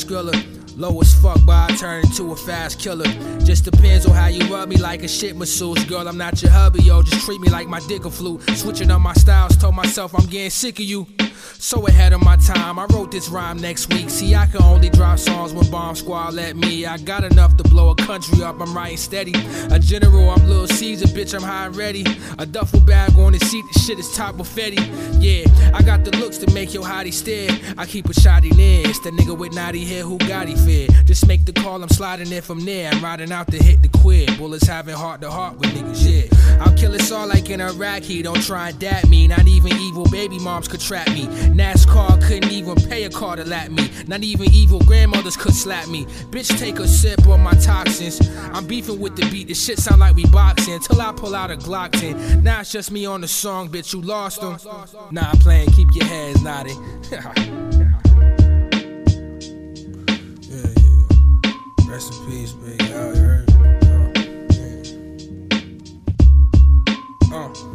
fast griller. Low as fuck, but I turn into a fast killer. Just depends on how you rub me like a shit masseuse. Girl, I'm not your hubby, yo. Just treat me like my dick a flute. Switching up my styles, told myself I'm getting sick of you. So ahead of my time, I wrote this rhyme next week. See, I can only drop songs when Bomb Squad let me. I got enough to blow a country up, I'm writing steady. A general, I'm Little Caesar, bitch, I'm high and ready. A duffel bag on the seat, the shit is top of Fetty. Yeah, I got the looks to make your hottie stare. I keep a shotty near. It's the nigga with naughty hair who got he fair. Just make the call, I'm sliding in from there. I'm riding out to hit the quid. Bullets having heart to heart with niggas, yeah. I'll kill us all like in Iraqi. Don't try and dap me. Not even evil baby moms could trap me. NASCAR couldn't even pay a car to lap me. Not even evil grandmothers could slap me. Bitch, take a sip on my toxins. I'm beefing with the beat. This shit sound like we boxing. Till I pull out a Glock 10. Now it's just me on the song, bitch. You lost them. Nah, I'm playing. Keep your heads nodded. yeah, yeah. Rest in peace. Out Uh.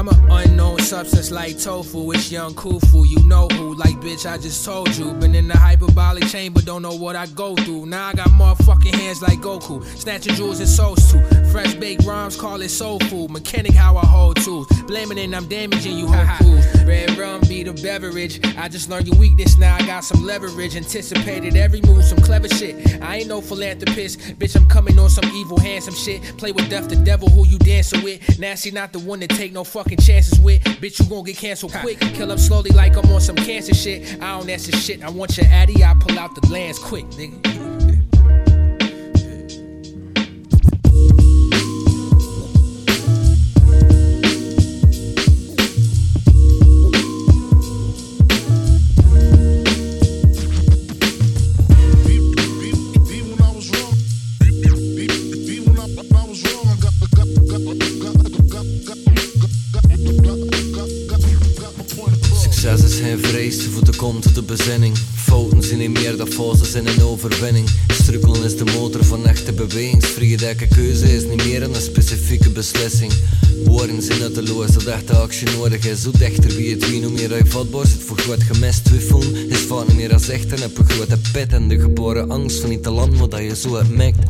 I'm an unknown substance like tofu. It's young Kufu, you know who. Like, bitch, I just told you. Been in the hyperbolic chamber, don't know what I go through. Now I got motherfucking hands like Goku. Snatching jewels and souls too. Fresh baked rhymes, call it soul food. Mechanic, how I hold tools. Blaming it, I'm damaging you, whole fools. Red rum be the beverage. I just learned your weakness, now I got some leverage. Anticipated every move, some clever shit. I ain't no philanthropist. Bitch, I'm coming on some evil, handsome shit. Play with death, the devil who you dancing with. Nasty, not the one to take no fucking chances with. Bitch, you gon' get canceled quick. Kill up slowly like I'm on some cancer shit. I don't ask answer shit. I want your addy, I pull out the lands quick, nigga. Overwinning. Strukkelen is de motor van echte bewegingsvrije keuze is niet meer een specifieke beslissing. Woorden zijn nutteloos, dat echte actie nodig is. Hoe dichter wie het wie, hoe meer hij vatbaar zit voor groot gemest twijfelen. Is vaak niet meer als echt en heb een grote pit en de geboren angst van niet te land wat je zo hebt mikt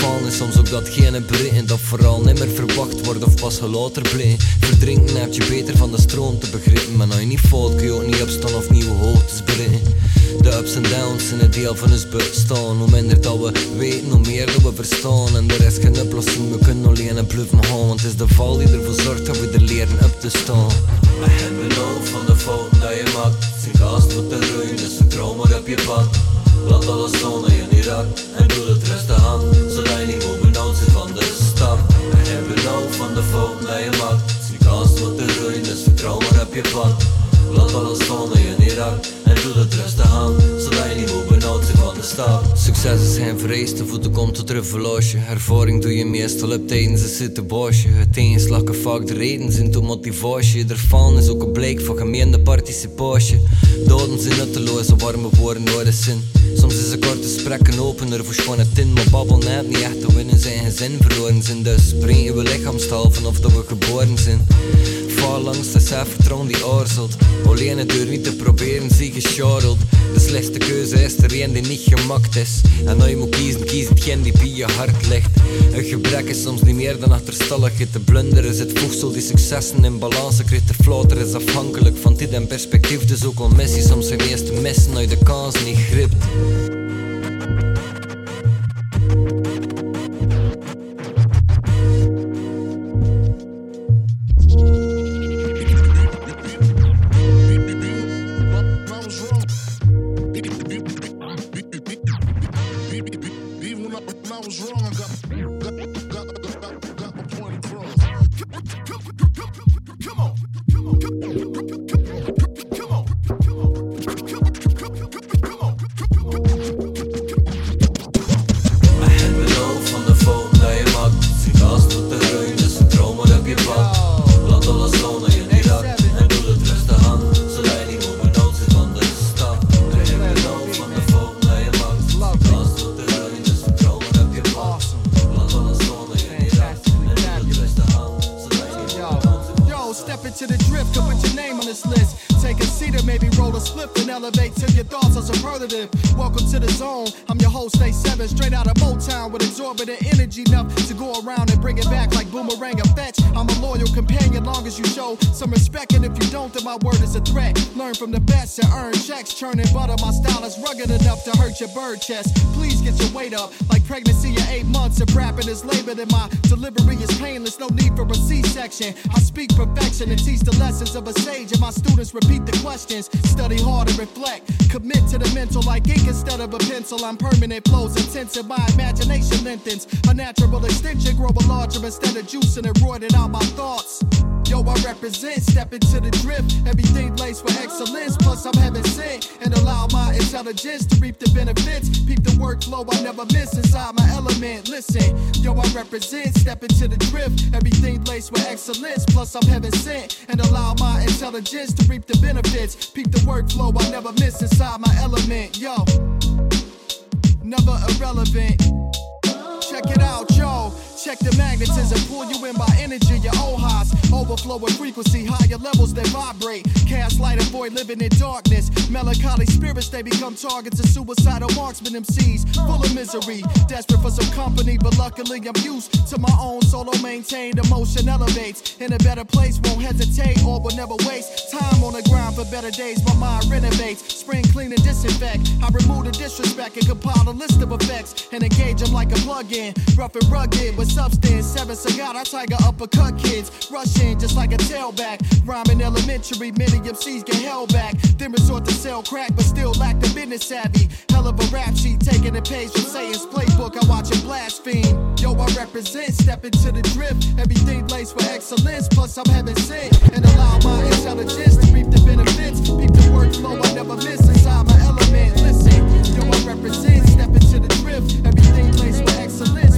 vallen is soms ook datgene breken dat vooral nimmer verwacht wordt of pas later blijft. Verdrinken heb je beter van de stroom te begrijpen, maar nou je niet valt kun je ook niet opstaan of nieuwe hoogtes bereiken. De ups en downs zijn een deel van ons bestaan. Hoe minder dat we weten, hoe meer dat we verstaan. En er is geen oplossing, we kunnen alleen een bluffen gaan. Want het is de val die ervoor zorgt dat we er leren op te staan. Maar hebben nou van de fouten dat je maakt. Zijn kast moet de ruim, dus vertrouw maar op je pad. Laat alles staan dat je niet raakt En doe het rustig aan Zodat je niet moet benauwd zijn van de stap En heb nou van de fouten dat je maakt Zie kans wat te groeien dus vertrouw maar op je pad Laat alles staan dat je niet raakt En doe het rustig aan Zodat je niet moet zijn van de is geen voor de komt tot revolutie Ervaring doe je meestal op tijdens een situatie Het tegenslag kan vaak de reden zijn tot motivatie Ervan is ook een blijk van gemeende participatie Doden zijn nutteloos, warme woorden nodig zijn Soms is een korte gesprek een opener voor schone tin Maar babbel net niet echt. Te winnen zijn gezin verloren zijn Dus spreken we lichaamstaal vanaf dat we geboren zijn. Vaar langs de zelfvertrouwen die aarzelt Alleen het deur niet te proberen, zie De slechtste keuze is er een die niet gemaakt is En als je moet kiezen, kies hetgeen die bij je hart ligt Een gebrek is soms niet meer dan achterstalligheid Te blunderen is het voegsel die successen in balans krijgt De flater is afhankelijk van dit en perspectief Dus ook al missie soms zijn missen als je de kans niet gript butter. My style is rugged enough to hurt your bird chest. Please get your weight up, like pregnancy at eight months. If rapping is labor, then my delivery is painless. No need for a C-section. I speak perfection and teach the lessons of a sage, and my students repeat the questions. Study hard and reflect. Commit to the mental like ink instead of a pencil. I'm permanent flows intensive. My imagination lengthens. A natural extension, grow a larger instead of juicing and roiding out my thoughts. Yo, I represent, step into the drift. Everything laced for excellence, plus I'm heaven sent. And allow my intelligence to reap the benefits. Peep the workflow I never miss inside my element. Listen, yo, I represent, step into the drift. Everything laced with excellence, plus I'm heaven sent. And allow my intelligence to reap the benefits. Peep the workflow I never miss inside my element. Yo, never irrelevant. Check it out, yo. Check the magnetism, pull you in by energy, your ohas. Overflowing frequency, higher levels that vibrate. Cast light, avoid living in darkness. Melancholy spirits, they become targets of suicidal marksmen MCs. Full of misery, desperate for some company, but luckily I'm used to my own solo maintained emotion elevates. In a better place, won't hesitate or will never waste time on the ground for better days. My mind renovates, spring clean and disinfect. I remove the disrespect and compile a list of effects and engage them like a plug-in, rough and rugged with substance. Seven cigar, I tiger uppercut kids. Rush in just like a tailback. Rhyming elementary, many MCs get held back. Then resort to sell crack, but still lack the business savvy. Hell of a rap sheet, taking a page from Satan's playbook. I watch it blaspheme. Yo, I represent, step into the drift. Everything laced for excellence, plus I'm heaven sent. And allow my intelligence to reap the benefits. Peep the workflow I never miss inside my element. Listen, yo, I represent, step into the drift. Everything laced for excellence,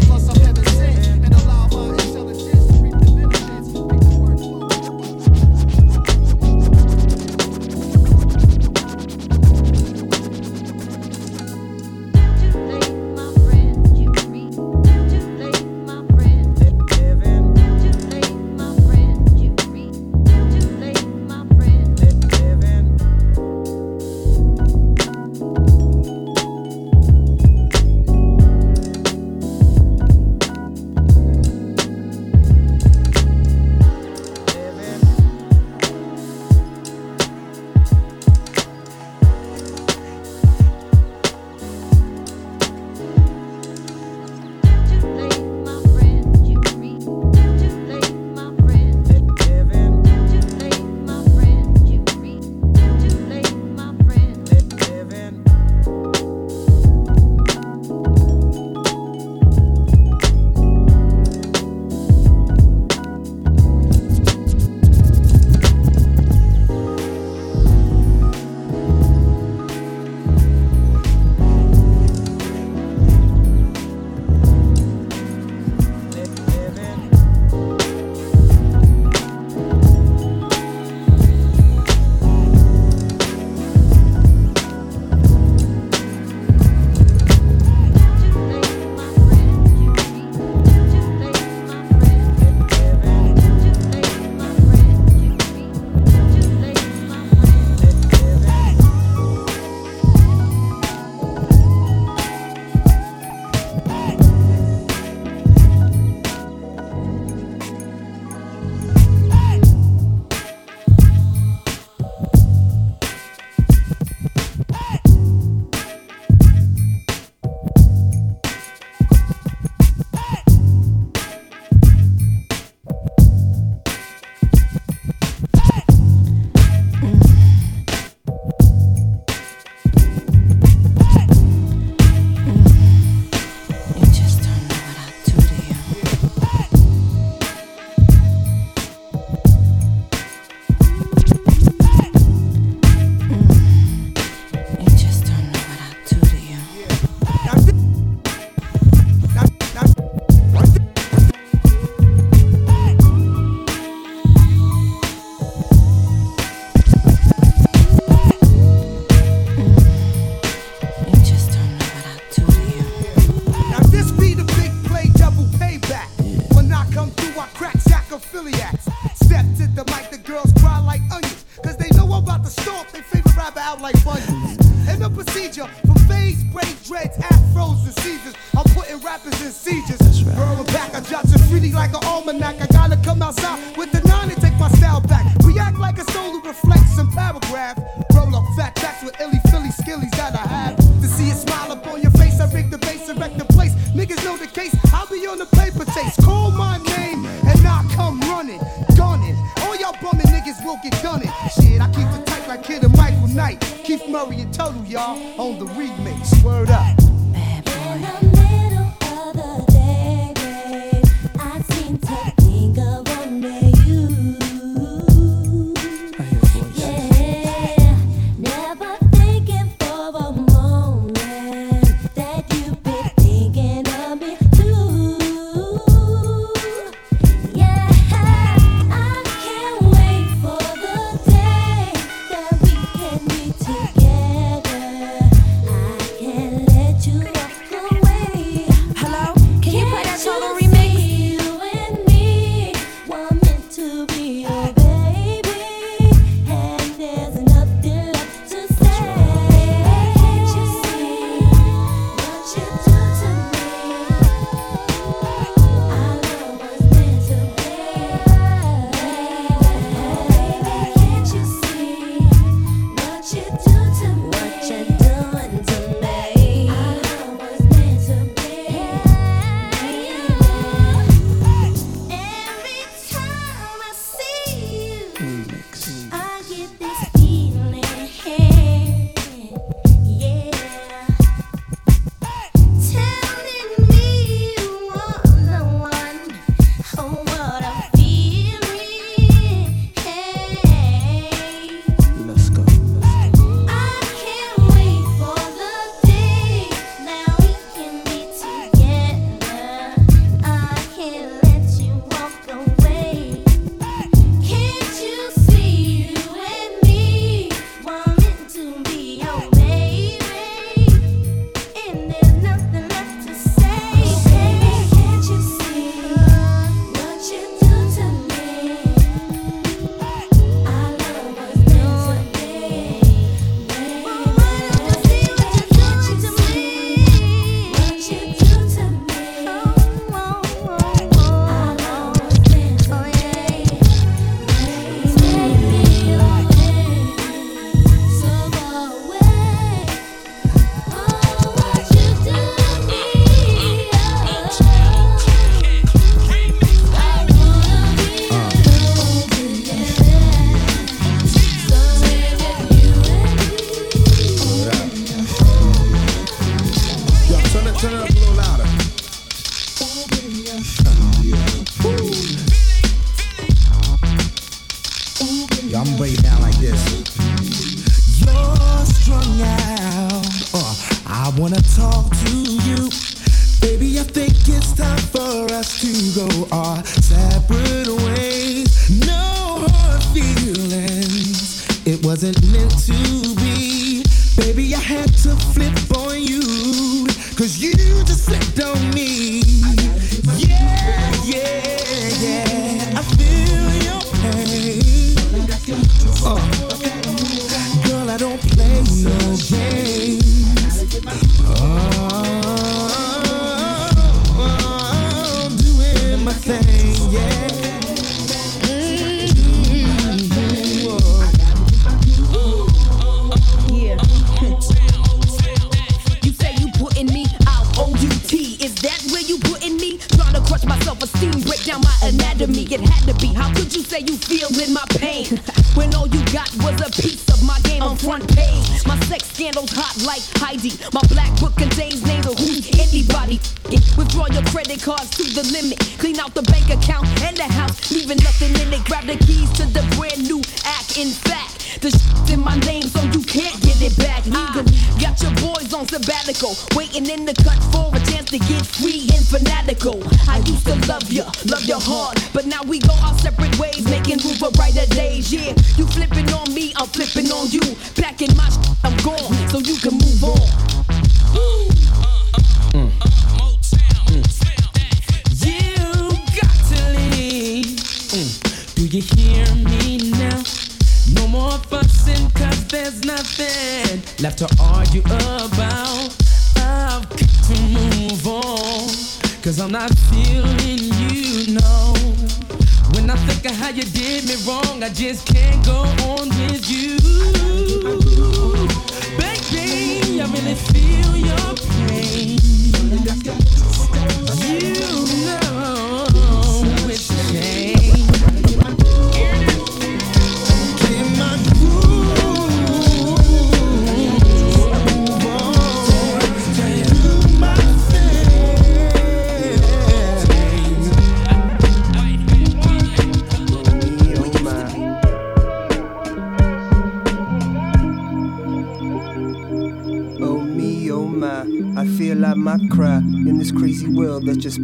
me, on you.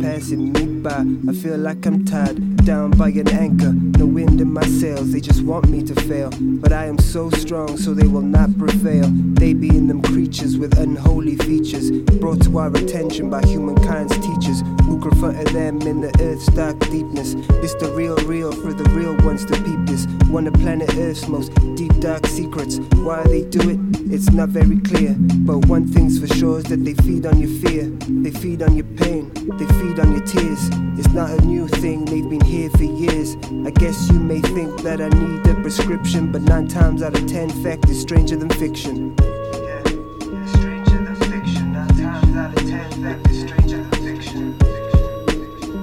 Passing me by. I feel like I'm tied down by an anchor, no wind in my sails. They just want me to fail, but I am so strong, so they will not prevail. They being them creatures with unholy features, brought to our attention by humankind's teachers, who confronted them in the earth's dark deepness. It's the real, real for the real ones to peep this. One of planet Earth's most deep, dark secrets. Why they do it, it's not very clear. But one thing's for sure is that they feed on stranger than fiction. stranger than fiction. Nine times out of ten, fact stranger than fiction.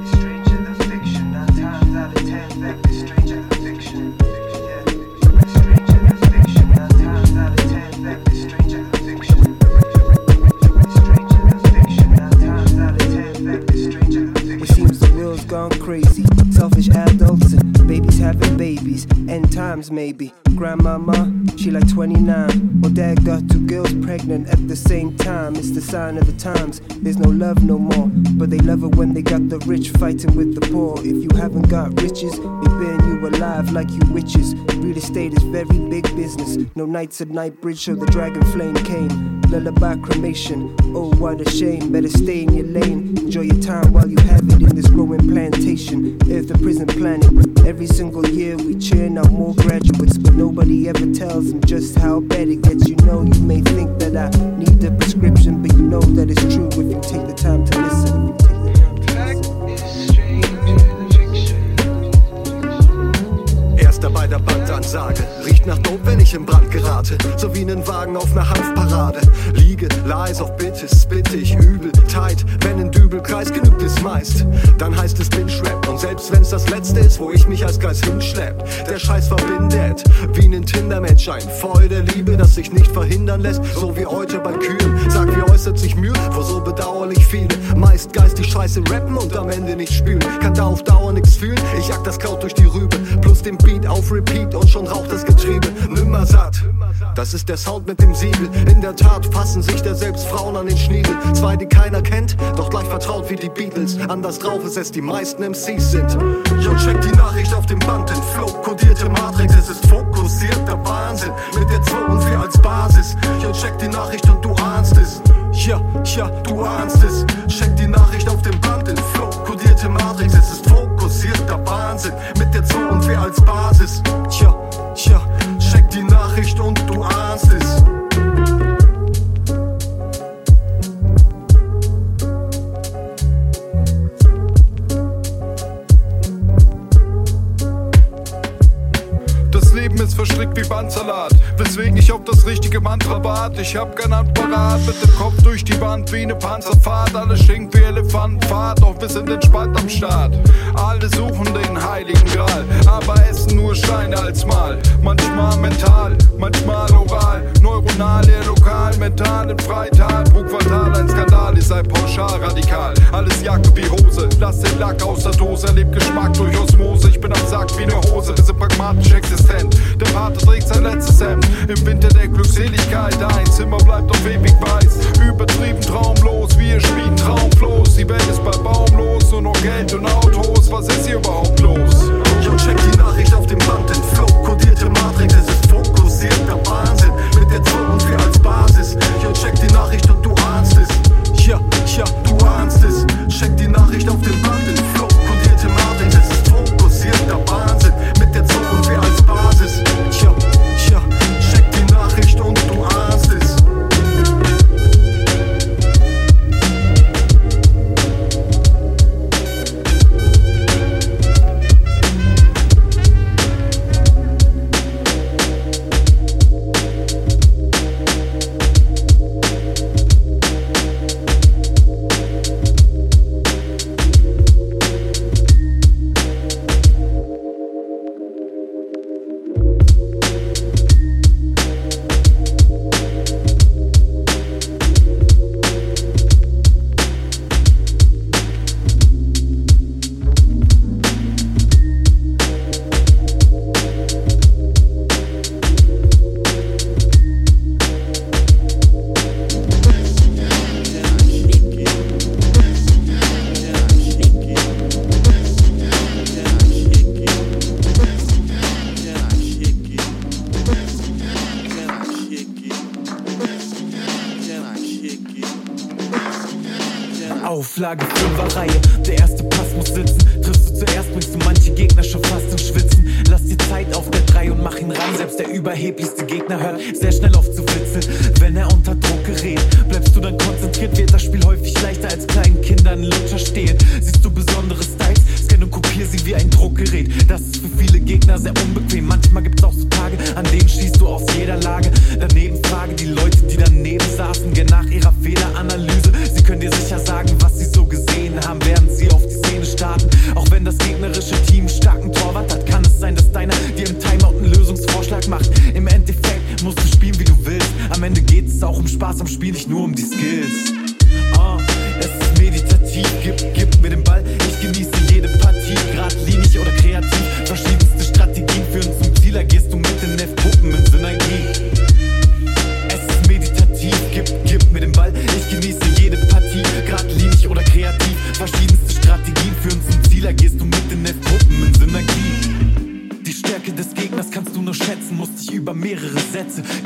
Stranger than fiction. Nine times out of ten, fact stranger than fiction. Stranger than fiction. Nine times out of ten, fact stranger than fiction. Stranger than fiction. Nine times out of ten, fact stranger than fiction. It seems the world's gone crazy. Selfish adults and babies having babies. End times maybe. Pregnant at the same time. It's the sign of the times. There's no love no more. But they love it when they got the rich fighting with the poor. If you haven't got riches, they burn you alive like you witches. Real estate is very big business. No nights at night bridge, so the dragon flame came. Lullaby cremation. Oh, what a shame. Better stay in your lane. Enjoy your time while you have it in this growing plantation. Earth a prison planet. Every single year we churn out more graduates, but nobody ever tells them just how bad it gets. You know, you may think that I need a prescription, but you know that it's true if you take the time to listen. Erster bei der Bandansage. Riecht nach Dope, wenn ich in Brand gerate. So wie nen Wagen auf ner Hanfparade. Liege, leis auf Bittes, spittig, übel, tight. Wenn ein Dübelkreis genügt es meist. Dann heißt es bin Rap. Und selbst wenn's das letzte ist, wo ich mich als Geist hinschlepp. Der Scheiß verbindet, wie nen Tinder-Match. Ein Feuer der Liebe, das sich nicht verhindern lässt. So wie heute bei Kühen. Sag, wie äußert sich Mühe vor so bedauerlich viele. Meist geistig Scheiße rappen und am Ende nicht spielen. Kann da auf Dauer nix fühlen. Ich jag das Kraut durch die Rübe. Plus den Beat auf Repeat und schon raucht das Getriebe. Nimmer satt. Das ist der Sound mit dem Siegel. In der Tat fassen sich da selbst Frauen an den Schniedel. Zwei, die keiner kennt, doch gleich vertraut wie die Beatles. Anders drauf ist es, die meisten MCs sind. Yo, check die Nachricht auf dem Band. In Flow kodierte Matrix, es ist fokussierter Wahnsinn. Mit der 2 und 4 als Basis. Yo, check die Nachricht und du ahnst es. Ja, ja, du ahnst es. Check die Nachricht auf dem Band. In Flow kodierte Matrix, es ist fokussierter Wahnsinn. Mit der 2 und 4 als Basis. Tja, tja, check die Nachricht und du ahnst es. Das Leben ist verstrickt wie Bandsalat, weswegen ich auf das richtige Mantra wart. Ich hab kein Apparat mit dem Kopf durch die Wand wie ne Panzerfahrt. Alles stinkt wie Elefantenfahrt, doch wir sind entspannt am Start. Alle suchen den heiligen Gral, aber essen nur Steine als Mal. Manchmal mental, manchmal oral, neuronal, eher lokal, mental im Freital. Fatal, ein Skandal, ich sei pauschal radikal. Alles Jacke wie Hose, lass den Lack aus der Dose, erlebt Geschmack durch Osmose. Ich bin am Sack wie ne Hose, wir sind pragmatisch existent. Der Pate trägt sein letztes Hemd im Winter der Glückseligkeit. Ein Zimmer bleibt auf ewig weiß, übertrieben traumlos, wir spielen traumlos. Die Welt ist bei Baumlos, nur noch Geld und Autos. Was ist hier überhaupt los? Yo, check die Nachricht auf dem Band in Flow, kodierte Matrix, es ist fokussierter Wahnsinn. Mit der 2 und 4 als Basis. Yo, check die Nachricht und du ahnst es. Ja, ja, du ahnst es. Check die Nachricht auf dem Band in Flow, kodierte Matrix, es ist fokussierter Wahnsinn. Mit der 2 und 4 als Basis. Tja,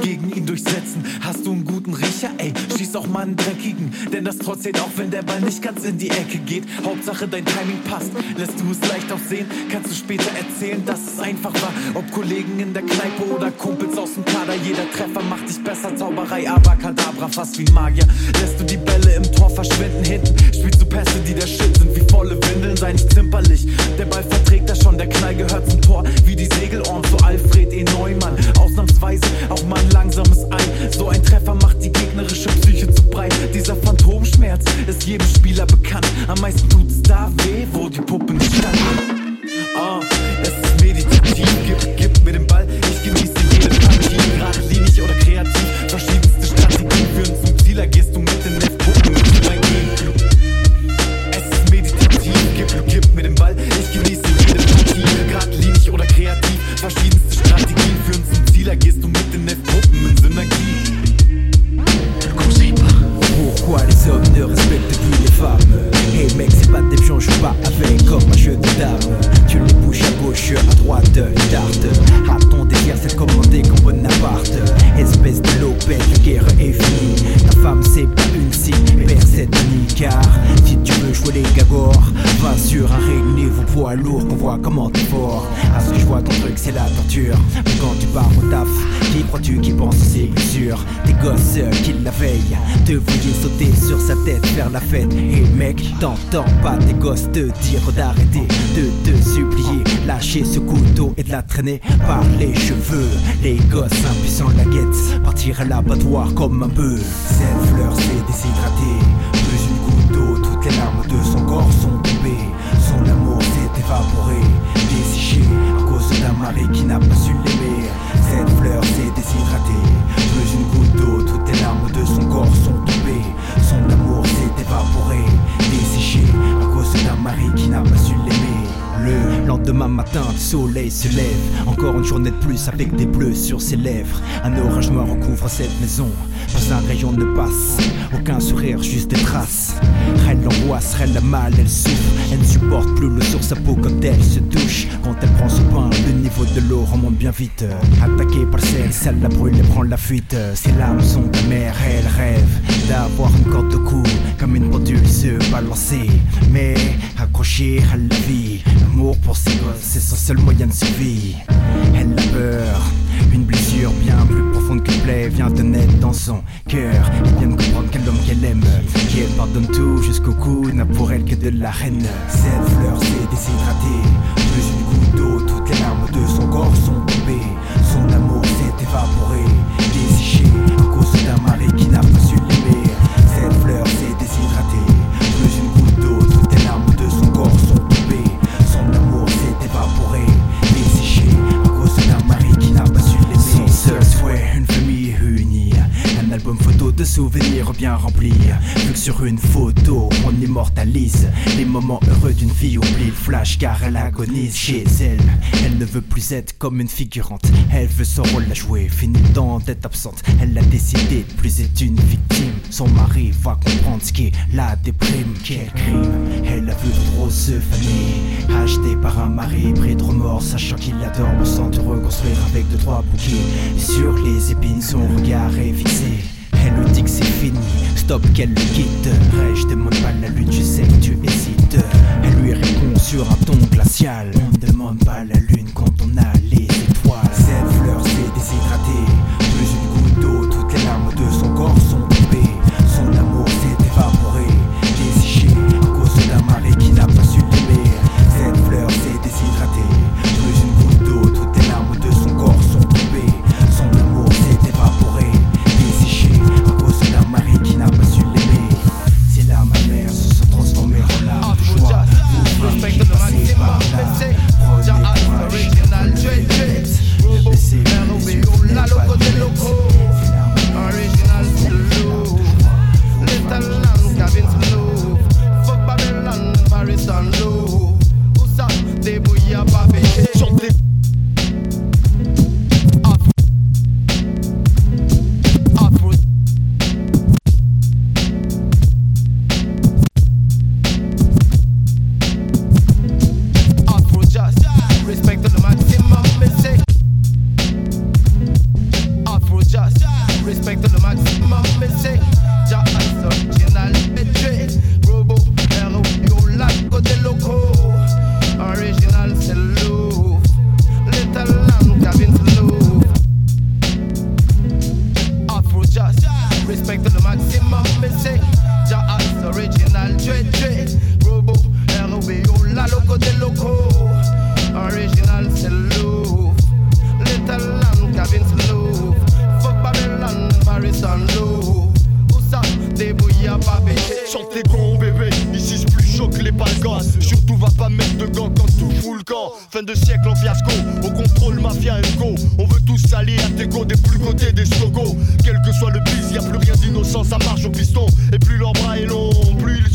gegen ihn durchsetzen. Hast du einen guten Riecher? Ey, schieß auch mal einen dreckigen, denn das Tor zählt auch, wenn der Ball nicht ganz in die Ecke geht. Hauptsache dein Timing passt, lässt du es leicht aussehen, kannst du später erzählen, dass es einfach war. Ob Kollegen in der Kneipe oder Kumpels aus dem Kader, jeder Treffer macht dich besser. Zauberei, Abracadabra, fast wie Magier. Lässt du die Bälle im Tor verschwinden hinten, spielst du Pässe, die der Shit sind wie volle Windeln, sei nicht zimperlich. Der Ball verträgt das schon, der Knall gehört zum Tor, wie die Segelohren zu Alfred E. Neumann. Ausnahmsweise auch mal ein langsames Ei. So ein Treffer macht die gegnerische Psyche zu breit. Dieser Phantomschmerz ist jedem Spieler bekannt. Am meisten tut's da weh, wo die Puppe nicht stand. Ah, es ist meditativ, gib, gib mir den Ball. Ich genieße jede Partie, geradlinig oder kreativ. Verschiedenste Strategien führen zum Ziel, da gehst du mit mec c'est pas des pions, je pas avec comme un jeu de Tu les bouges à gauche, à droite, tarte À ton délire c'est de commander comme Bonaparte. Espèce de lopette, la guerre est finie. Ta femme c'est pas une cible, perd cette nuit Car si tu veux jouer les gagors Va sur un ring niveau poids lourd qu'on voit comment t'es fort. À ce que je vois ton truc c'est la torture. Mais quand tu pars au taf, qui crois-tu qui pense c'est sûr? Tes gosses euh, qui la veillent. Te voyaient sauter sur sa tête faire la fête. Et mec t'entends pas tes gosses te dire d'arrêter De te supplier Lâcher ce couteau et de la traîner par les cheveux. Les gosses impuissants la guette Partir à l'abattoir comme un bœuf. Cette fleur s'est déshydratée se lève. Encore une journée de plus avec des bleus sur ses lèvres. Un orage noir recouvre cette maison. Pas un rayon ne passe, aucun sourire, juste des traces. Elle l'angoisse, elle a mal, elle souffre. Elle ne supporte plus le sur sa peau quand elle se touche. Quand elle prend son pain, le niveau de l'eau remonte bien vite. Attaquée par celle, celle la brûle et prend la fuite. Ses larmes sont amères, elle rêve d'avoir une corde au cou, comme une pendule se balancer. Mais accrochée à la vie, l'amour pour ses gosses, c'est son seul moyen de survie. Elle a peur, une blessure bien plus profonde que plaît vient de naître dans son cœur. Elle vient de comprendre quel homme qu'elle aime, qu'elle pardonne tout jusqu'au cou, n'a pour elle que de la haine. Cette fleur s'est déshydratée, plus une goutte d'eau, toutes les larmes de son corps sont tombées. Son amour s'est évaporé, desséché à cause d'un mari qui n'a pas de souvenirs bien rempli. Vu que sur une photo, on immortalise les moments heureux d'une fille. Oublie le flash car elle agonise chez elle. Elle ne veut plus être comme une figurante. Elle veut son rôle à jouer. Fini le temps d'être absente. Elle a décidé de plus être une victime. Son mari va comprendre ce qu'est la déprime. Quel crime. Elle a vu trop se faner. Acheté par un mari pris de remords, sachant qu'il adore me sentir reconstruire avec deux trois bouquets. Et sur les épines, son regard est stop qu'elle le quitte. Hey, je demande pas la lune, je sais que tu hésites. Elle lui répond sur un ton glacial. On ne demande pas la lune Surtout va pas mettre de gants quand tout fout le camp. Fin de siècle en fiasco, au contrôle mafia go On veut tous s'allier à Tego des plus côtés des slogos Quel que soit le bis, y a plus rien d'innocent, ça marche au piston. Et plus leur bras est long,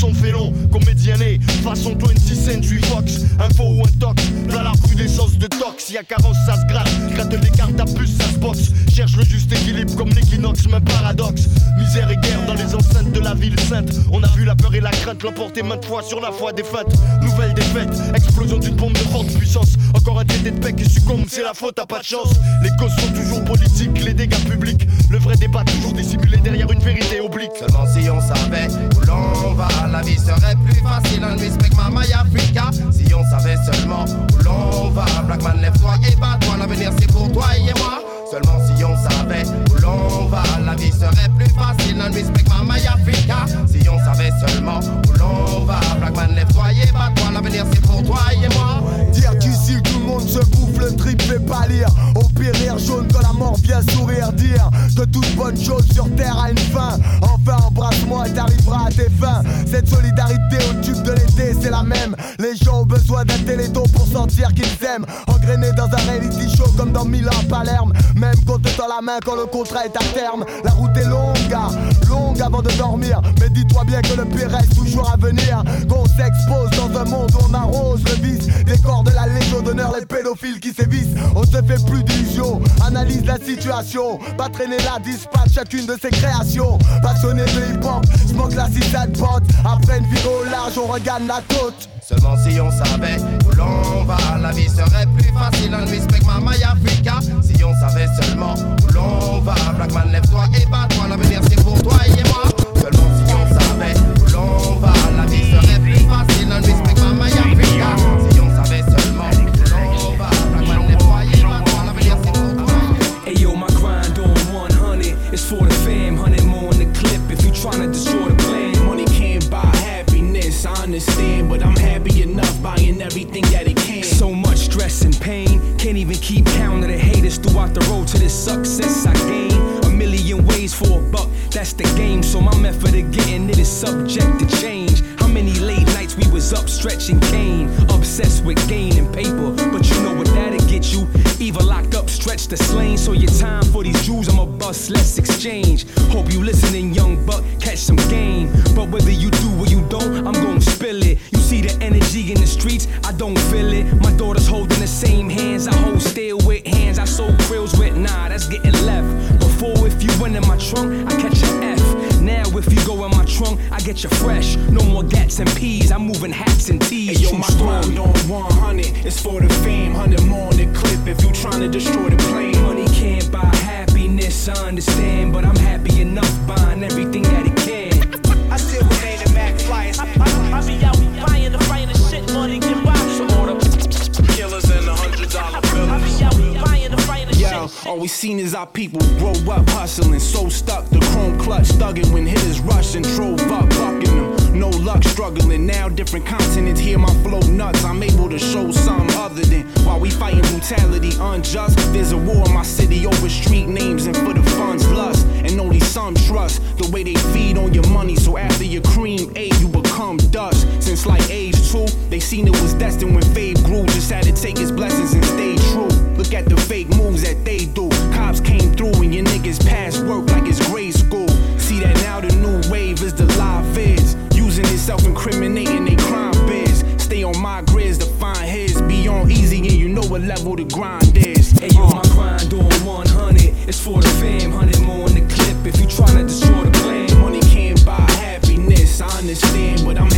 sont félons Comédienné, façon 20 Century Fox Info ou un tox, plein la recrudescence de tox Y'a carence, ça se gratte, gratte les cartes à puce, ça se boxe. Cherche le juste équilibre comme l'équinoxe, même paradoxe. Misère et guerre dans les enceintes de la ville sainte. On a vu la peur et la crainte l'emporter maintes fois sur la foi des fêtes Nouvelle défaite, explosion d'une bombe de forte puissance. Encore un traité de paix qui succombe, c'est la faute, t'as pas de chance. Les causes sont toujours politiques, les dégâts publics. Le vrai débat toujours dissimulé derrière une vérité oblique. Seulement si on savait où l'on va, la vie serait plus facile. Un respect Mama Africa. Si on savait seulement où l'on va, Black man, lève-toi et bats-toi. L'avenir c'est pour toi et moi. Seulement si on savait où l'on va, la vie serait plus facile. Un respect Mama Africa. Si on savait seulement où l'on va, Black man, lève-toi et bats-toi. L'avenir c'est pour toi et moi. Dire qu'ici tout le monde se bouffe le trip fait pas lire Au pire rire jaune quand la mort vient sourire Dire que toute bonne chose sur terre a une fin Enfin embrasse-moi et t'arriveras à tes fins Cette solidarité au tube de l'été c'est la même Les gens ont besoin d'un téléthon pour sentir qu'ils aiment Engrainés dans un reality show comme dans Milan Palerme Même dans la main quand le contrat est à terme. La route est longue, gars, longue avant de dormir. Mais dis-toi bien que le pire reste toujours à venir. Qu'on s'expose dans un monde où on arrose le vice. Des corps de la Légion d'honneur, les pédophiles qui sévissent. On se fait plus d'illusions, analyse la situation. Pas traîner la dispatch chacune de ses créations. Passionné de hip-hop, smoke la citade pote Après une vie au large, on regagne la côte Seulement si on savait où l'on va, la vie serait plus facile. Un respect Mama Africa. Si on savait seulement où l'on va, Black Cena was destined when fade grew. Just had to take his blessings and stay true. Look at the fake moves that they do. Cops came through and your niggas passed work like it's grade school. See that now the new wave is the live is Using itself incriminating they crime biz. Stay on my grids to find his. Be on easy and you know what level the grind is. Hey yo, uh. my grind on 100. It's for the fam, 100 more in the clip. If you tryna destroy the plan, money can't buy happiness. I understand, but I'm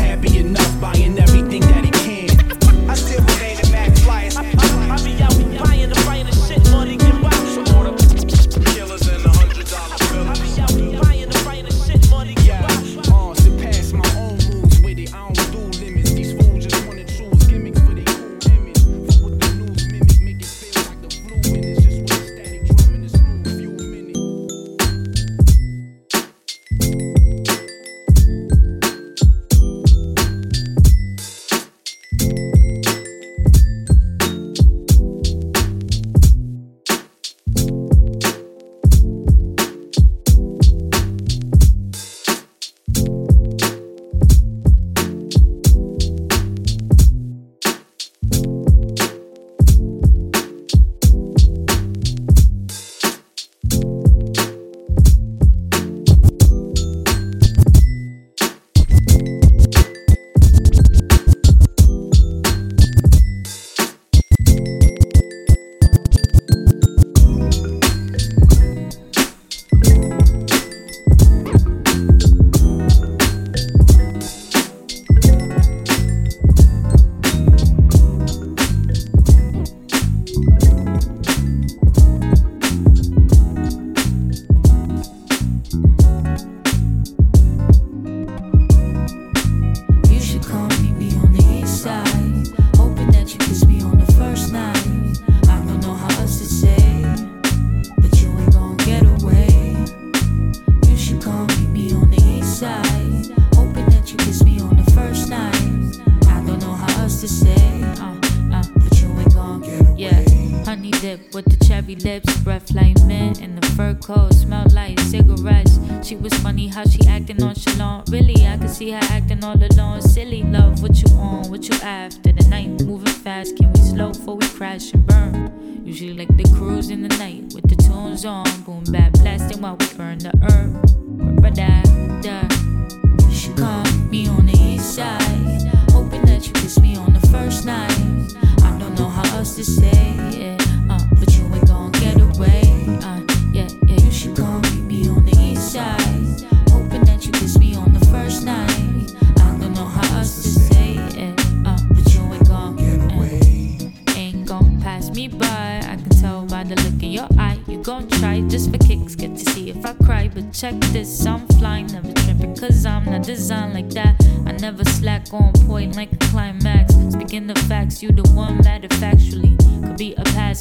all alone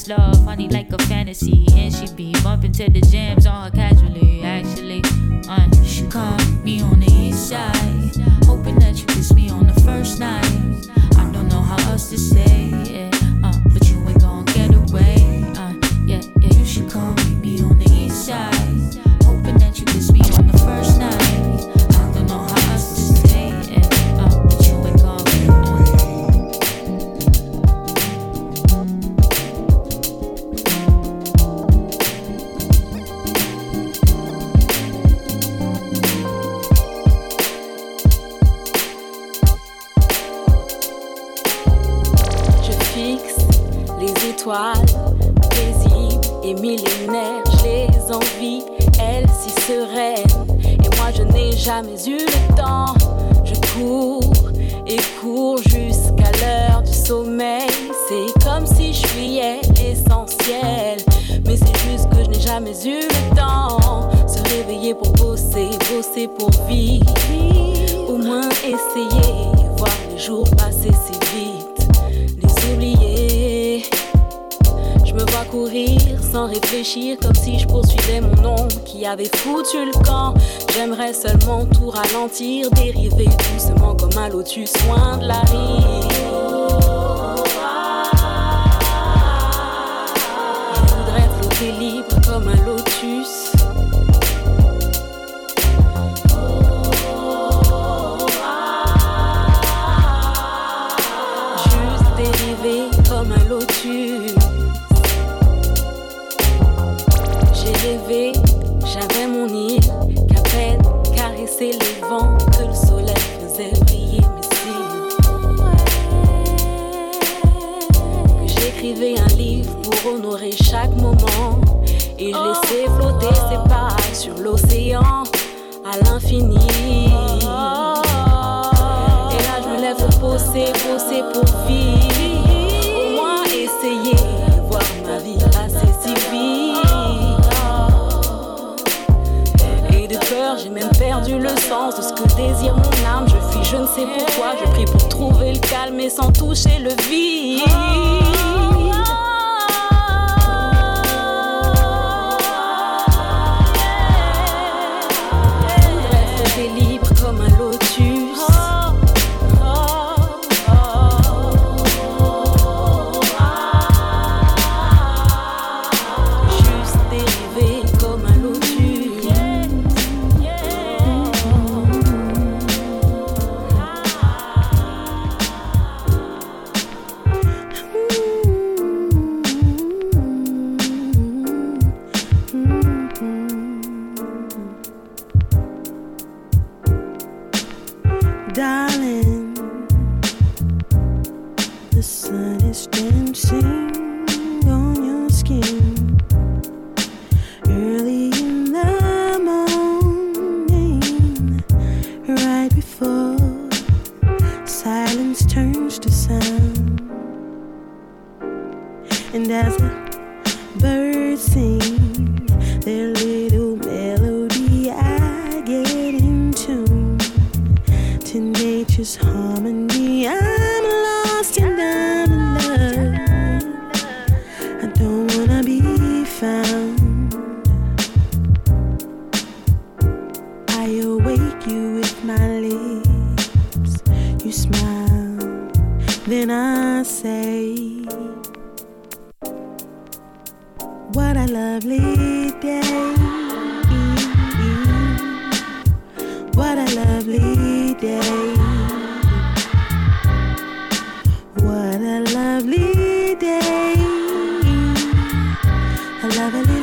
love, money like a sentir dériver doucement comme un lotus loin de la rive. j'ai même perdu le sens de ce que désire mon âme. Je fuis, je ne sais pourquoi, je prie pour trouver le calme et sans toucher le vide. lovely day. A lovely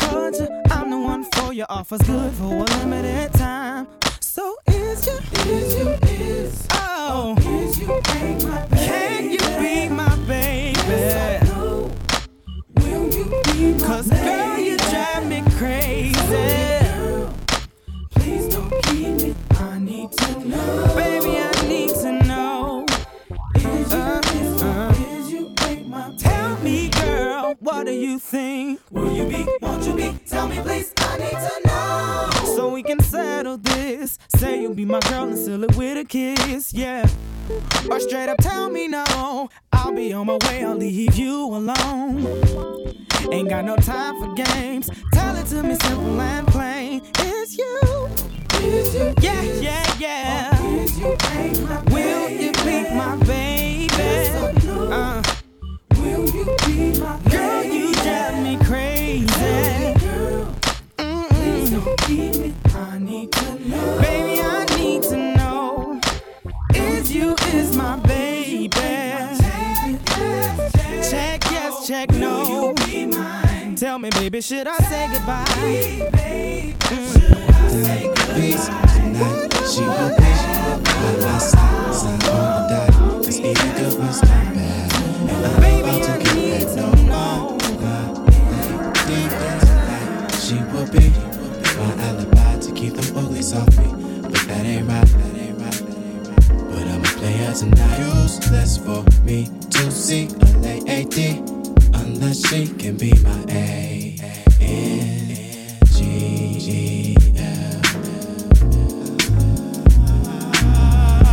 Ain't no need to cut you. I'm the one for your offers, good for a limited time. So is you, is you, is oh, is you ain't my baby? Can you be my baby? Yes or no? Will you be my Cause girl, you drive me crazy. Please don't keep me. I need to know. Baby, I need to know. Is you, uh, is you, uh. is you ain't my Tell me, girl, what do you think? Will you be, won't you be? Tell me, please, I need to know. So we can settle this. Say you'll be my girl and seal it with a kiss, yeah. Or straight up tell me no. I'll be on my way, I'll leave you alone. Ain't got no time for games. Tell it to me simple and plain. It's you. Is you yeah, yeah, yeah. Is you ain't my Will you be my baby? Uh, Will you be my Girl, you drive me crazy. Please don't keep me. I need to know. Baby, I need to know. Is you is my baby? Check yes, check no. Tell me, baby, should I say goodbye? Peace mm. tonight. She will be by my side, side on the dot. Cause even good was not bad. And I'm about to keep them uglies off me. But that ain't right, that ain't right, that ain't right. But I'm a player tonight. Useless for me to see a lady unless she can be my A. N G G L.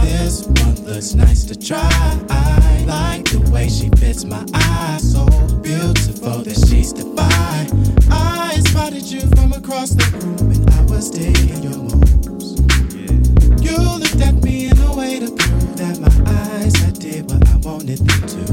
This one looks nice to try. I like the way she fits my eyes. So beautiful that she's divine. I spotted you from across the room and I was digging your moves. You looked at me in a way to prove that my eyes had did what I wanted them to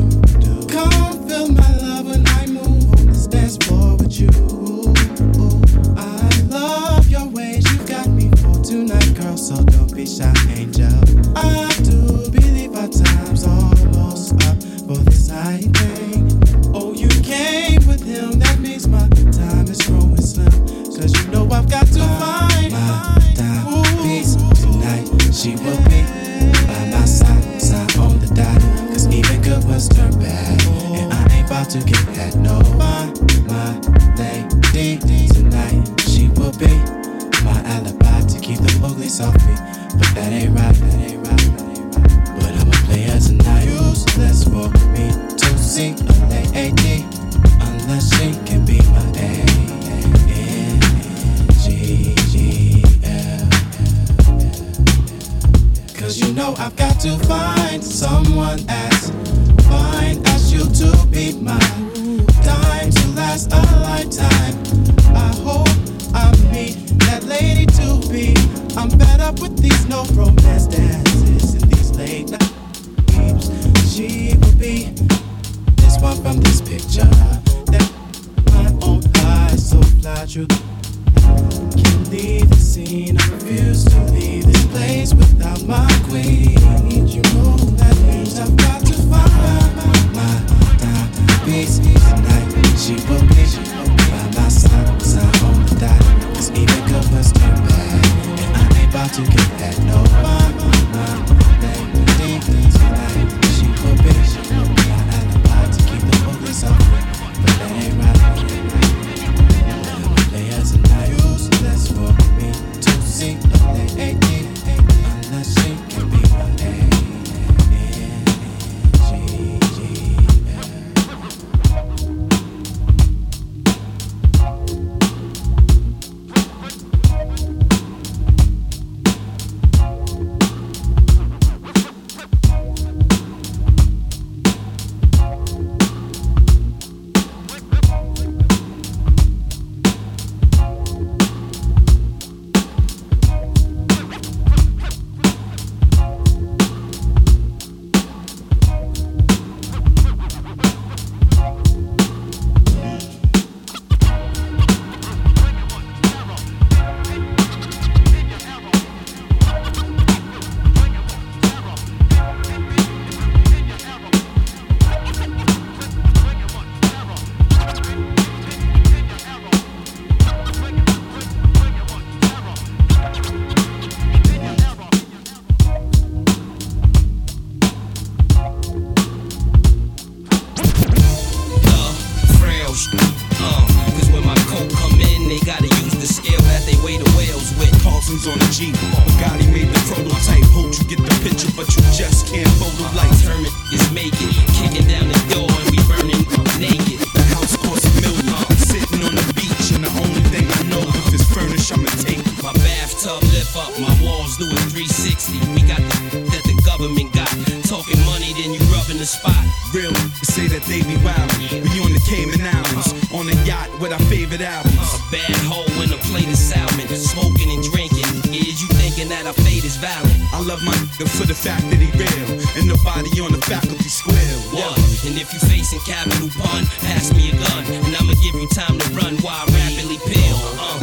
to get Talking money, then you rubbing the spot. Real say that they be wildin'. We on the Cayman Islands, on a yacht with our favorite albums. A bad hoe in a plate of salmon, smoking and drinking. Is you thinking that our fate is valid? I love my nigga for the fact that he real, and nobody on the faculty square. What? And if you facing capital pun, pass me a gun, and I'ma give you time to run while I rapidly peel. Uh,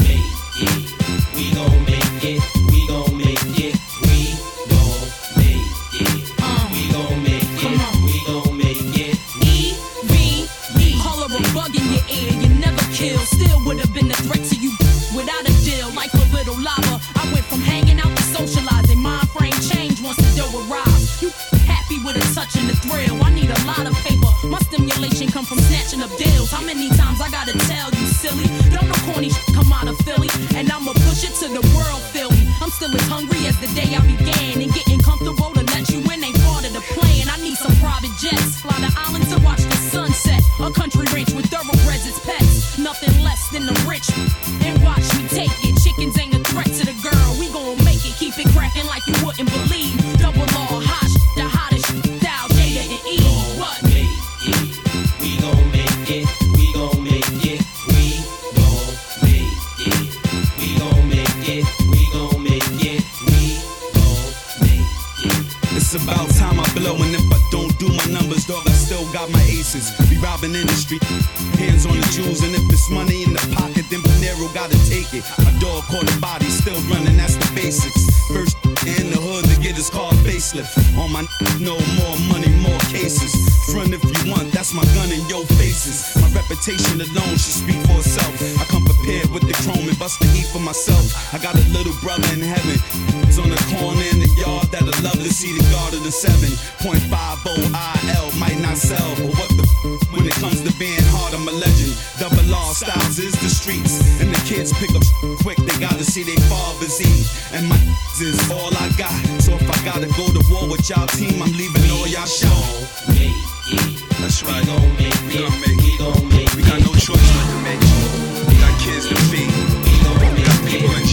caught body, still running, that's the basics. First in the hood to get his car facelift. On my no more money, more cases. Front if you want, that's my gun in your faces. My reputation alone should speak for itself. I come prepared with the chrome and bust the heat for myself. I got a little brother in heaven. It's on the corner in the yard that'll love to see the guard of the 7.50 IL might not sell, but what the when it comes to being hard, I'm a legend. Double R styles is the streets, and the kids pick up quick. They gotta see their fathers eat, and my is all I got. So if I gotta go to war with y'all team, I'm leaving all y'all shot. That's right. We gon' make it. We gon' make it. We got no choice but to make it. We got kids to feed. We got people in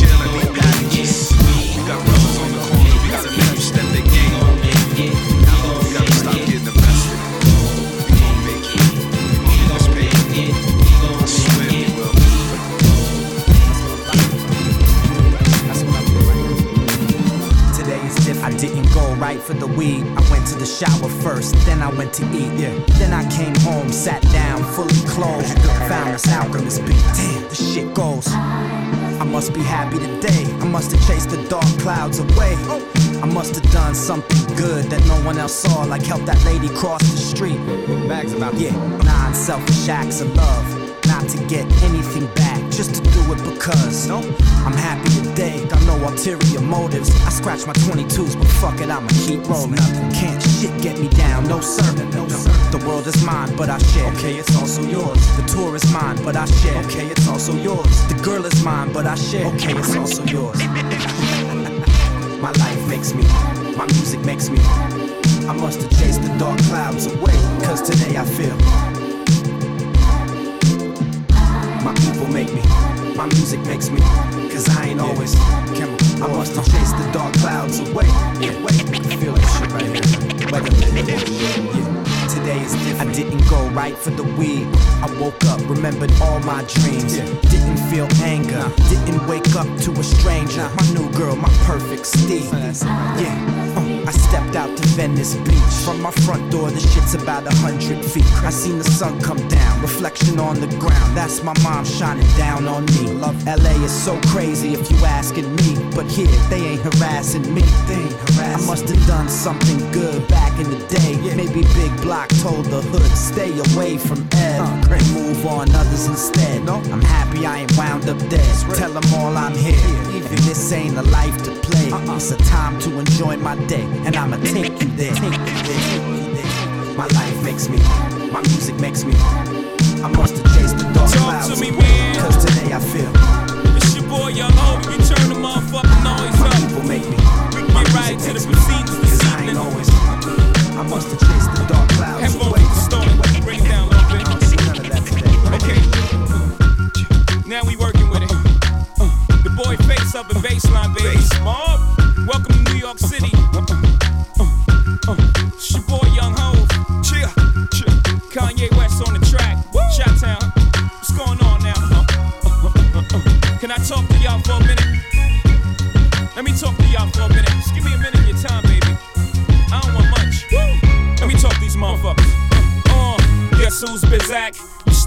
for the weed. I went to the shower first, then I went to eat. Yeah. Then I came home, sat down, fully clothed. Found this alchemist beat. Damn, the shit goes. I must be happy today. I must have chased the dark clouds away. I must have done something good that no one else saw, like help that lady cross the street. Bags about yeah, nine selfish acts of love. Not to get anything back, just to do it because no, I'm happy today. Got no ulterior motives. I scratch my 22s, but fuck it, I'ma keep rolling. Can't shit get me down, no sir. No, sir. The world is mine, but I share. Okay, it's also yours. The tour is mine, but I share. Okay, it's also yours. The girl is mine, but I share. Okay, it's also yours. my life makes me, my music makes me. I must have chased the dark clouds away, cause today I feel. My people make me, my music makes me, cause I ain't always chemical. I must have chased the dark clouds away. Yeah, wait, feel this shit right here. Weather, yeah. Today is different. I didn't go right for the weed. I woke up, remembered all my dreams. Didn't feel anger, didn't wake up to a stranger. My new girl, my perfect Steve. Yeah, uh, I stepped out to Venice Beach. From my front door, the shit's about a hundred feet. I seen the sun come down, reflection on the ground. That's my mom shining down on me. Love LA is so crazy if you asking me. But here, they ain't harassing me. They ain't harassing I must have done something good back in the day. Maybe Big Block told the hood, stay away from Ed. And move on others instead. I'm happy I ain't wound up dead. Tell them all I'm here. Even this ain't a life to play. Uh-uh. It's a time to enjoy my day. And I'ma take you there. Take you there. Take you there. My life makes me, my music makes me. I must have chased the dark Talk clouds to me. Cause today I feel It's your boy light to the proceedings this evening. I must have chased the dark clouds. Have over storm. Bring it down a little bit. Okay. Now we working with it. The boy face up and baseline, baby. Small. Welcome to New York City.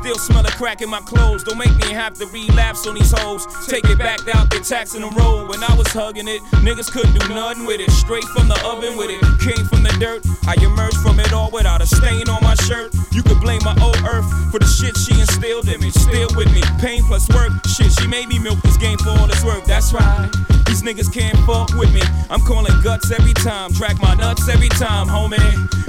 Still smell a crack in my clothes. Don't make me have to relapse on these hoes. Take it back out, the tax taxing the road. When I was hugging it, niggas couldn't do nothing with it. Straight from the oven with it. Came from the dirt. I emerged from it all without a stain on my shirt. You could blame my old earth for the shit she instilled in me. Still with me. Pain plus work. Shit, she made me milk this game for all it's worth. That's right. These niggas can't fuck with me. I'm calling guts every time. Track my nuts every time, homie.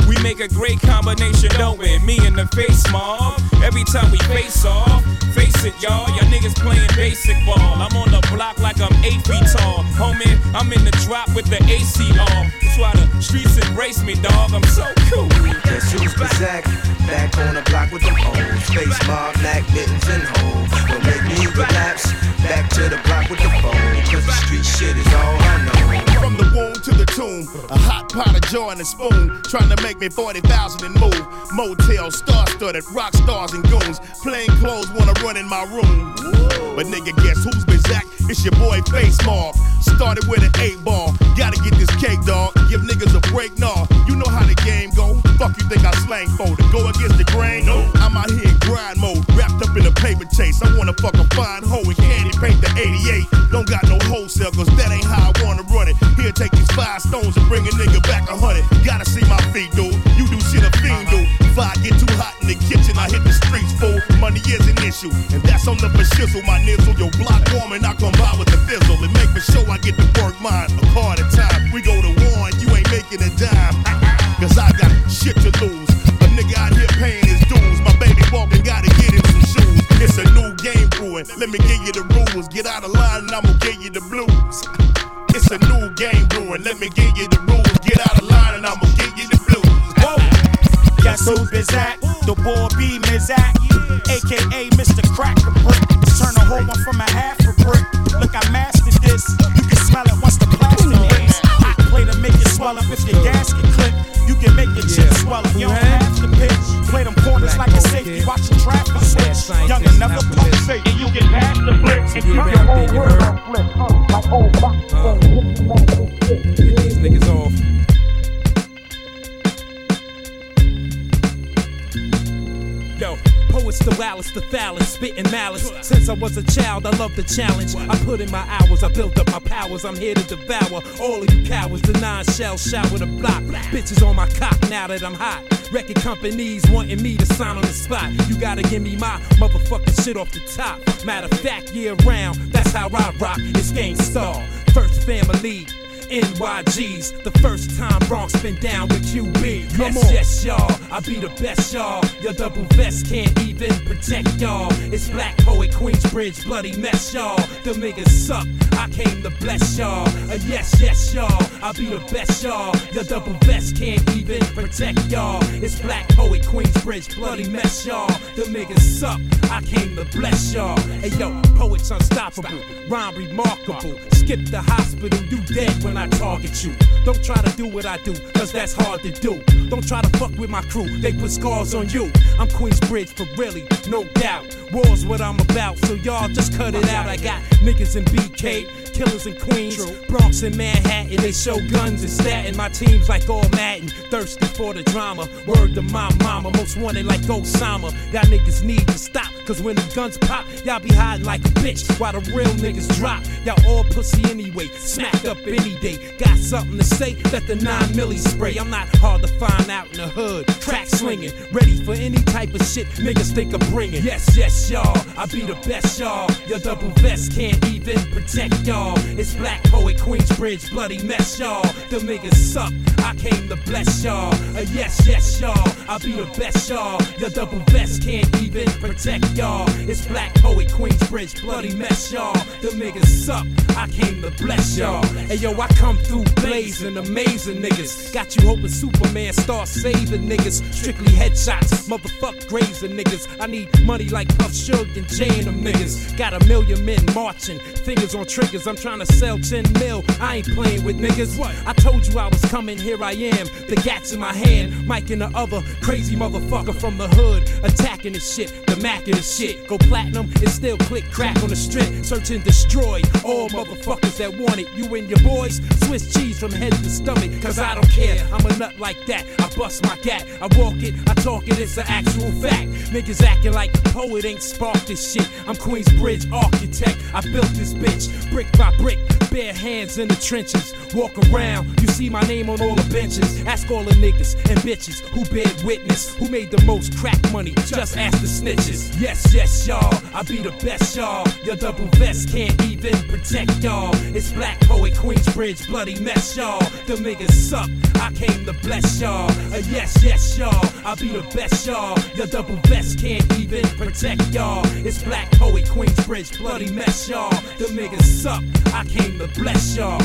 We make a great combination, don't we? Me and the face mob. Every time we face off, face it, y'all. Y'all niggas playing basic ball. I'm on the block like I'm eight feet tall. Homie, I'm in the drop with the AC off. That's why the streets embrace me, dog. I'm so cool. Guess who's Bazak? Back on the block with them hoes. Face mob, black mittens and hoes. Don't make me relapse. Back to the block with the phone. Cause the street shit is all I know. From the womb to the tomb, a hot pot of joy and a spoon, trying to make me 40,000 and move. Motel, star studded, rock stars and goons, plain clothes wanna run in my room. But nigga, guess who's Bizak? It's your boy Face Mob. Started with an eight ball, gotta get this cake, dog. Give niggas a break, nah. You know how the game go. Fuck you think I slang for to go against the grain? No, I'm out here in grind mode, wrapped up in a paper chase. I wanna fuck a fine hoe and candy paint the 88. Don't got no wholesale, cause that ain't how I wanna run it. Here, take these five stones and bring a nigga back a hundred. Gotta see my feet, dude. You do shit a fiend do. If I get too hot in the kitchen, I hit the streets full. Money is an issue, and that's on the shizzle. My nizzle, your block warm, and I come by with the fizzle. And make for sure I get to work mine. A at a time. We go to war, and you ain't making a dime. Cause I got shit to lose. A nigga out here paying his dues. My baby walking, gotta get him some shoes. It's a new game brewing. Let me give you the rules. Get out of line, and I'ma give you the blues. It's a new game brewing. Let me give you the rules. Get out of line, and I'ma give you the blues. Whoa. Guess who's Bizak? The boy B Mizak, aka Mr. Cracker Brick. Turn a whole one from a half a brick. Look, I mastered this. You can smell it once the plastic breaks. Hot play to make it swell up if your gasket clip. The foulest, spitting malice. Since I was a child, I love the challenge. I put in my hours, I built up my powers. I'm here to devour all of you cowards. The nine shell shower the block. Bitches on my cock now that I'm hot. Record companies wanting me to sign on the spot. You gotta give me my motherfucking shit off the top. Matter of fact, year round, that's how I rock. It's Gang Starr, first family. NYG's, the first time Bronx been down with QB. Come yes, on. yes, y'all. I be the best, y'all. Your double vest can't even protect y'all. It's Blaq Poet, Queensbridge, bloody mess, y'all. The niggas suck. I came to bless y'all. Uh, yes, yes, y'all. I be the best, y'all. Your double vest can't even protect y'all. It's Blaq Poet, Queensbridge, bloody mess, y'all. The niggas suck. I came to bless y'all. Hey yo, poets unstoppable, rhyme remarkable. Skip the hospital, you dead when I target you. Don't try to do what I do, cause that's hard to do. Don't try to fuck with my crew, they put scars on you. I'm Queensbridge for really, no doubt. War's what I'm about, so y'all just cut it out. I got niggas in BK, killers in Queens, Bronx and Manhattan. They show guns and statin. My team's like all Madden, thirsty for the drama. Word to my mama, most wanted like Osama. Y'all niggas need to stop, cause when the guns pop, y'all be hiding like a bitch while the real niggas drop. Y'all all pussy anyway, smacked up any day. Got something to say? Let the 9 milli spray. I'm not hard to find out in the hood. Track swinging, ready for any type of shit niggas think of bringing. Yes, yes, y'all. I be the best, y'all. Your double vest can't even protect y'all. It's Blaq Poet, Queensbridge, bloody mess, y'all. Them niggas suck. I came to bless y'all. Uh, yes, yes, y'all. I be the best, y'all. Your double vest can't even protect y'all. It's Blaq Poet, Queensbridge, bloody mess, y'all. Them niggas suck. I came to bless y'all. Hey yo, I come through blazing, amazing niggas. Got you hoping Superman starts saving niggas. Strictly headshots, motherfuck grazing niggas. I need money like Puff Sugar and Jay and them niggas. Got a million men marching, fingers on triggers. I'm trying to sell 10 mil. I ain't playing with niggas. What? I told you I was coming, here I am. The gats in my hand, Mike in the other. Crazy motherfucker from the hood, attacking the shit, the Mac of the shit. Go platinum, it still click crack on the strip. Search and destroy all motherfuckers that want it. You and your boys, Swiss cheese from head to stomach, cause I don't care. I'm a nut like that. I bust my gat. I walk it, I talk it, it's an actual fact. Niggas acting like the poet ain't sparked this shit. I'm Queensbridge architect. I built this bitch brick by brick, bare hands in the trenches. Walk around, you see my name on all the benches. Ask all the niggas and bitches who bear witness, who made the most crack money. Just ask the snitches. Yes, yes, y'all, I be the best, y'all. Your double vest can't even protect y'all. It's Blaq Poet, Queensbridge, bloody mess, y'all. Them niggas suck, I came to bless y'all. Uh, yes, yes, y'all, I'll be the best, y'all. Your double vest can't even protect y'all. It's Blaq Poet, Queensbridge, bloody mess, y'all. Them niggas suck, I came to bless y'all.